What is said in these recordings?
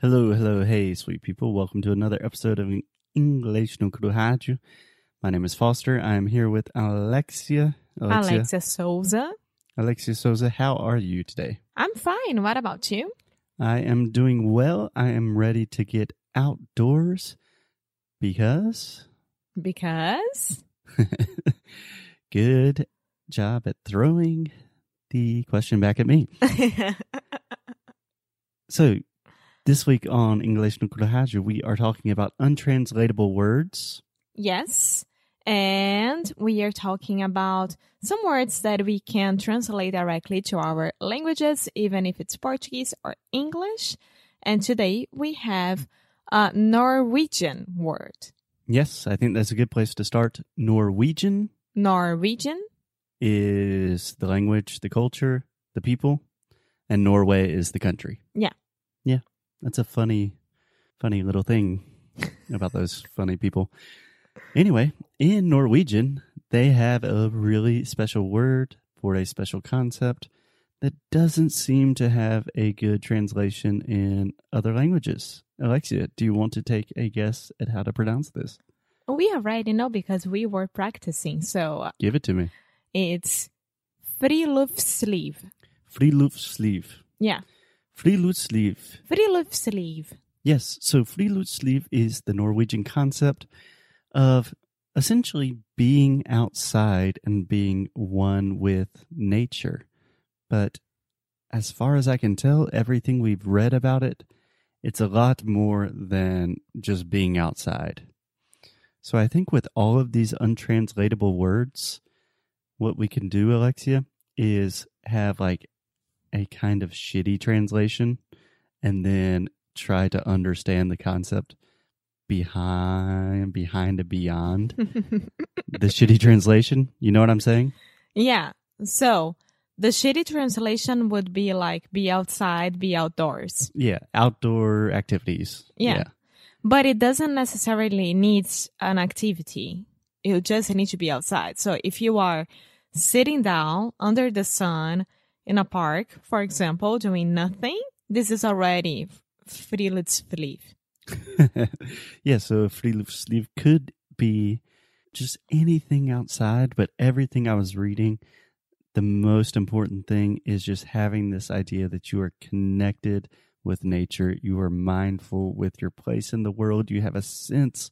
Hello, hello, hey, sweet people. Welcome to another episode of English no Rádio. My name is Foster. I'm here with Alexia. Alexia Souza. Alexia Souza, how are you today? I'm fine. What about you? I am doing well. I am ready to get outdoors because. Because. Good job at throwing the question back at me. so, this week on English no we are talking about untranslatable words. yes. And we are talking about some words that we can translate directly to our languages, even if it's Portuguese or English. And today we have a Norwegian word. Yes, I think that's a good place to start. Norwegian Norwegian. is the language, the culture, the people, and Norway is the country. Yeah. That's a funny, funny little thing about those funny people. Anyway, in Norwegian, they have a really special word for a special concept that doesn't seem to have a good translation in other languages. Alexia, do you want to take a guess at how to pronounce this? We already know because we were practicing. So Give it to me. it's free loose sleeve. Free friluftsliv. Friluftsliv. Yeah. Friluftsliv. Friluftsliv. Yes, so friluftsliv is the Norwegian concept of essentially being outside and being one with nature. But as far as I can tell, everything we've read about it, it's a lot more than just being outside. So I think with all of these untranslatable words, what we can do, Alexia, is have like a kind of shitty translation and then try to understand the concept behind behind a beyond the shitty translation you know what i'm saying yeah. So the shitty translation would be like be outside, be outdoors. yeah outdoor activities Yeah. But it doesn't necessarily need an activity. You just need to be outside. So if you are sitting down under the sun in a park, for example, doing nothing, this is already friluftsliv. yeah so friluftsliv could be just anything outside but everything i was reading the most important thing is just having this idea that you are connected with nature you are mindful with your place in the world you have a sense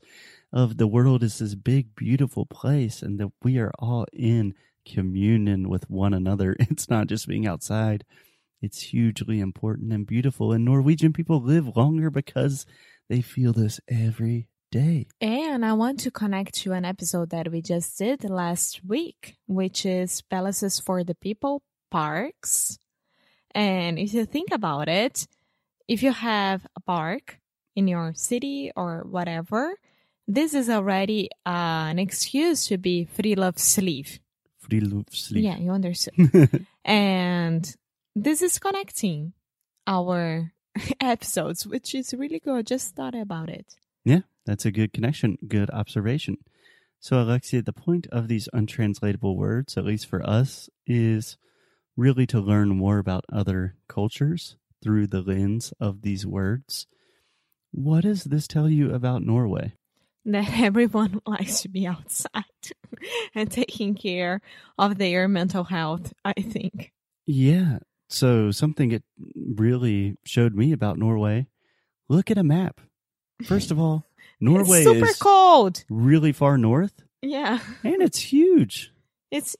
of the world is this big beautiful place and that we are all in communion with one another it's not just being outside it's hugely important and beautiful and norwegian people live longer because they feel this every day And I want to connect to an episode that we just did last week, which is Palaces for the People Parks. And if you think about it, if you have a park in your city or whatever, this is already uh, an excuse to be friluftsliv. Friluftsliv Yeah, you understood. and this is connecting our episodes, which is really good. Just thought about it. Yeah, that's a good connection, good observation. So, Alexia, the point of these untranslatable words, at least for us, is really to learn more about other cultures through the lens of these words. What does this tell you about Norway? That everyone likes to be outside and taking care of their mental health, I think. Yeah. So, something it really showed me about Norway look at a map. First of all, Norway it's super is cold. really far north Yeah. and it's huge. It's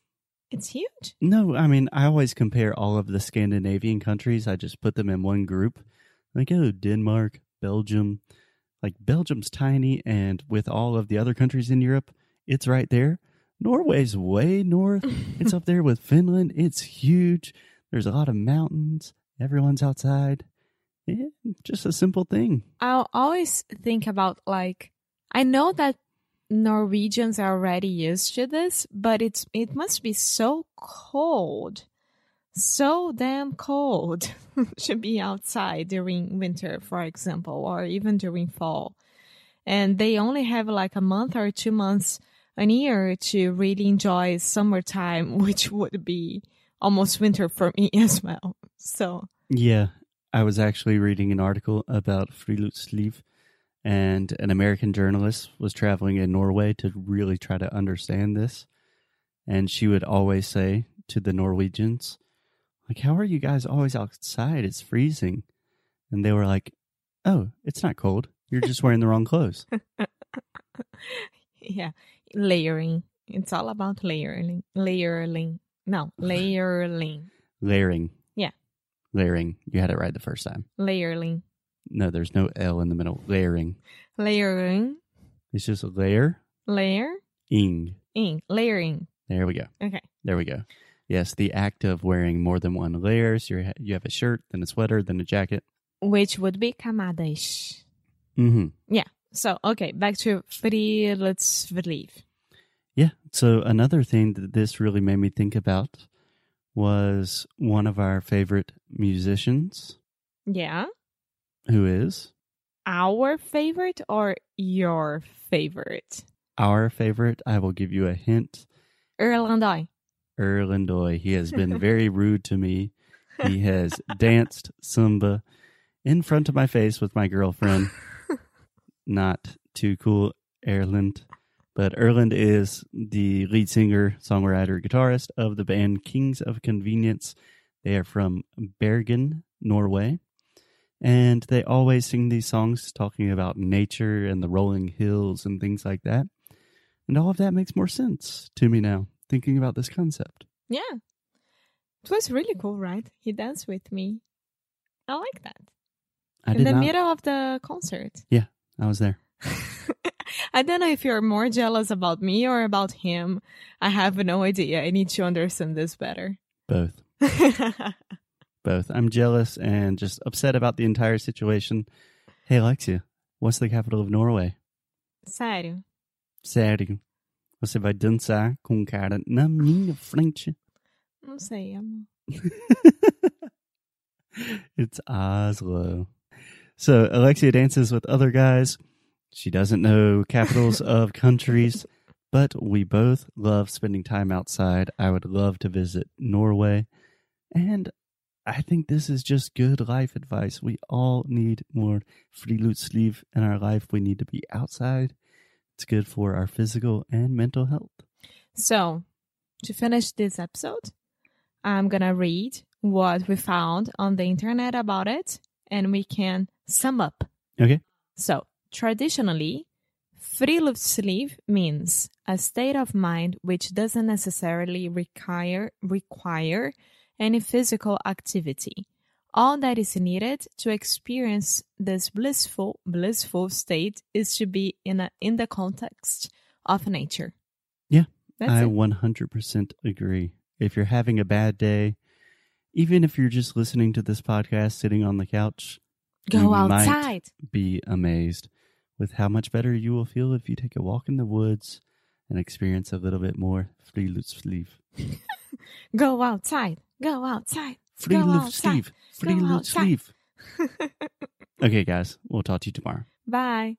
it's huge. No, I mean, I always compare all of the Scandinavian countries. I just put them in one group. Like, oh, Denmark, Belgium. Like, Belgium's tiny, and with all of the other countries in Europe, it's right there. Norway's way north. It's up there with Finland. It's huge. There's a lot of mountains. Everyone's outside. Yeah, just a simple thing. I'll always think about like I know that Norwegians are already used to this, but it's it must be so cold. So damn cold should be outside during winter, for example, or even during fall. And they only have like a month or two months a year to really enjoy summertime, which would be almost winter for me as well. So Yeah. I was actually reading an article about friluftsliv, and an American journalist was traveling in Norway to really try to understand this. And she would always say to the Norwegians, like, how are you guys always outside? It's freezing. And they were like, oh, it's not cold. You're just wearing the wrong clothes. yeah, layering. It's all about layering. Layering. No, layering. Layering. Yeah. Layering. You had it right the first time. Layering. No, there's no L in the middle. Layering. Layering. It's just a layer. Layer. Ing. In. Layering. There we go. Okay. There we go. Yes, the act of wearing more than one layers. You you have a shirt, then a sweater, then a jacket. Which would be camadas. Mm-hmm. So, okay, back to friluftsliv. Yeah. So another thing that this really made me think about was one of our favorite musicians, Yeah. who is Our favorite or your favorite? our favorite. I will give you a hint. Erlend Øye. Erlend Øye. He has been very rude to me. He has danced Zumba in front of my face with my girlfriend. Not too cool, Erlend. But Erlend is the lead singer, songwriter, guitarist of the band Kings of Convenience. They are from Bergen, Norway. And they always sing these songs talking about nature and the rolling hills and things like that. And all of that makes more sense to me now, thinking about this concept. Yeah. It was really cool, right? He danced with me. I like that. I In the not. middle of the concert. Yeah, I was there. I don't know if you're more jealous about me or about him. I have no idea. I need to understand this better. Both. Both. I'm jealous and just upset about the entire situation. Hey, Alexia, what's the capital of Norway? Sério. Sério. Você vai dançar com um cara na minha frente. Não sei, amor. it's Oslo. So Alexia dances with other guys. She doesn't know capitals of countries, but we both love spending time outside. I would love to visit Norway. And I think this is just good life advice. We all need more free loot sleeve in our life. We need to be outside. It's good for our physical and mental health. So, to finish this episode, I'm gonna read what we found on the internet about it and we can sum up. Okay. So, traditionally, friluftsliv means a state of mind which doesn't necessarily require require any physical activity. All that is needed to experience this blissful blissful state is to be in a in the context of nature. Yeah, That's I it. 100% agree. If you're having a bad day, even if you're just listening to this podcast sitting on the couch, Go outside. be amazed with how much better you will feel if you take a walk in the woods and experience a little bit more free loose friluftsliv. Go outside. Go outside. Go outside. Friluftsliv. Free outside. Friluftsliv. okay, guys, we'll talk to you tomorrow. Bye.